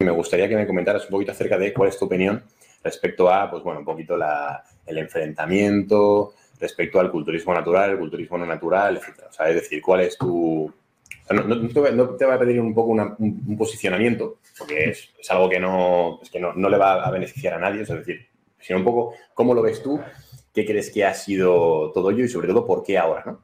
Me gustaría que me comentaras un poquito acerca de cuál es tu opinión respecto a, pues bueno, un poquito el enfrentamiento, respecto al culturismo natural, el culturismo no natural, etc. O sea, es decir, cuál es tu... No, te, voy a pedir un poco un, posicionamiento, porque es, algo que, no, es que no, le va a beneficiar a nadie, es decir, sino un poco cómo lo ves tú, qué crees que ha sido todo ello y sobre todo por qué ahora, ¿no?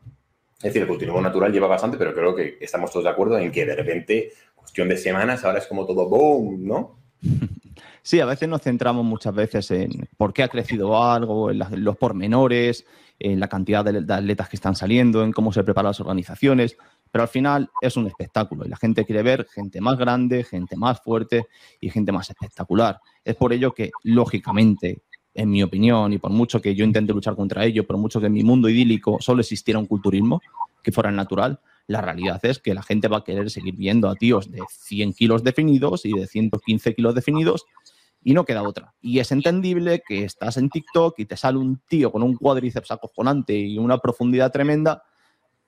Es decir, el cultivo natural lleva bastante, pero creo que estamos todos de acuerdo en que de repente, cuestión de semanas, ahora es como todo boom, ¿no? Sí, a veces nos centramos muchas veces en por qué ha crecido algo, en, los pormenores, en la cantidad de, atletas que están saliendo, en cómo se preparan las organizaciones, pero al final es un espectáculo y la gente quiere ver gente más grande, gente más fuerte y gente más espectacular. Es por ello que, lógicamente, en mi opinión, y por mucho que yo intente luchar contra ello, por mucho que en mi mundo idílico solo existiera un culturismo que fuera natural, la realidad es que la gente va a querer seguir viendo a tíos de 100 kilos definidos y de 115 kilos definidos y no queda otra. Y es entendible que estás en TikTok y te sale un tío con un cuádriceps acojonante y una profundidad tremenda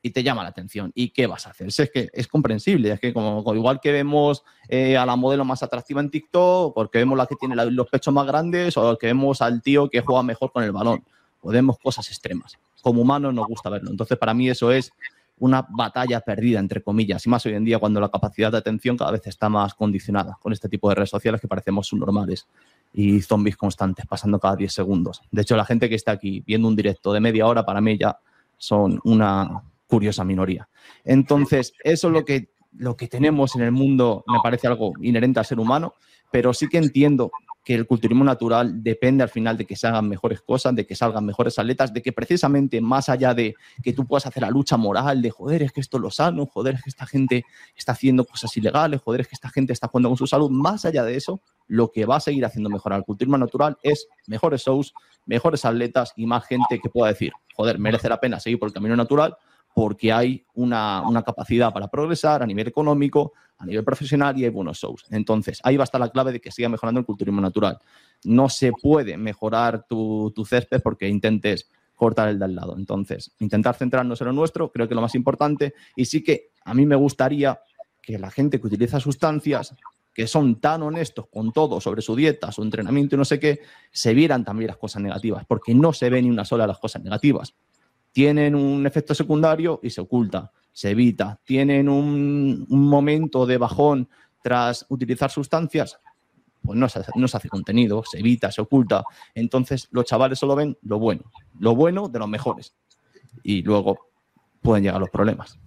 y te llama la atención. ¿Y qué vas a hacer? Es que es comprensible, es que como, igual que vemos eh, a la modelo más atractiva en TikTok, porque vemos la que tiene los pechos más grandes, o que vemos al tío que juega mejor con el balón, o vemos cosas extremas. Como humanos nos gusta verlo. Entonces, para mí eso es una batalla perdida, entre comillas, y más hoy en día cuando la capacidad de atención cada vez está más condicionada con este tipo de redes sociales que parecemos subnormales y zombies constantes pasando cada 10 segundos. De hecho, la gente que está aquí viendo un directo de media hora, para mí ya son una, curiosa minoría. Entonces, eso es lo que, lo que tenemos en el mundo, me parece algo inherente al ser humano, pero sí que entiendo que el culturismo natural depende al final de que se hagan mejores cosas, de que salgan mejores atletas, de que precisamente más allá de que tú puedas hacer la lucha moral de joder, es que esto es lo sano, joder, es que esta gente está haciendo cosas ilegales, joder, es que esta gente está jugando con su salud, más allá de eso, lo que va a seguir haciendo mejorar el culturismo natural es mejores shows, mejores atletas y más gente que pueda decir, joder, merece la pena seguir por el camino natural porque hay una, capacidad para progresar a nivel económico, a nivel profesional y hay buenos shows. Entonces, ahí va a estar la clave de que siga mejorando el culturismo natural. No se puede mejorar tu, tu césped porque intentes cortar el de al lado. Entonces, intentar centrarnos en lo nuestro, creo que es lo más importante. Y sí que a mí me gustaría que la gente que utiliza sustancias que son tan honestos con todo sobre su dieta, su entrenamiento y no sé qué, se vieran también las cosas negativas, porque no se ve ni una sola las cosas negativas tienen un efecto secundario y se oculta, se evita. Tienen un, momento de bajón tras utilizar sustancias, pues no se, no se hace contenido, se evita, se oculta. Entonces los chavales solo ven lo bueno, lo bueno de los mejores. Y luego pueden llegar los problemas.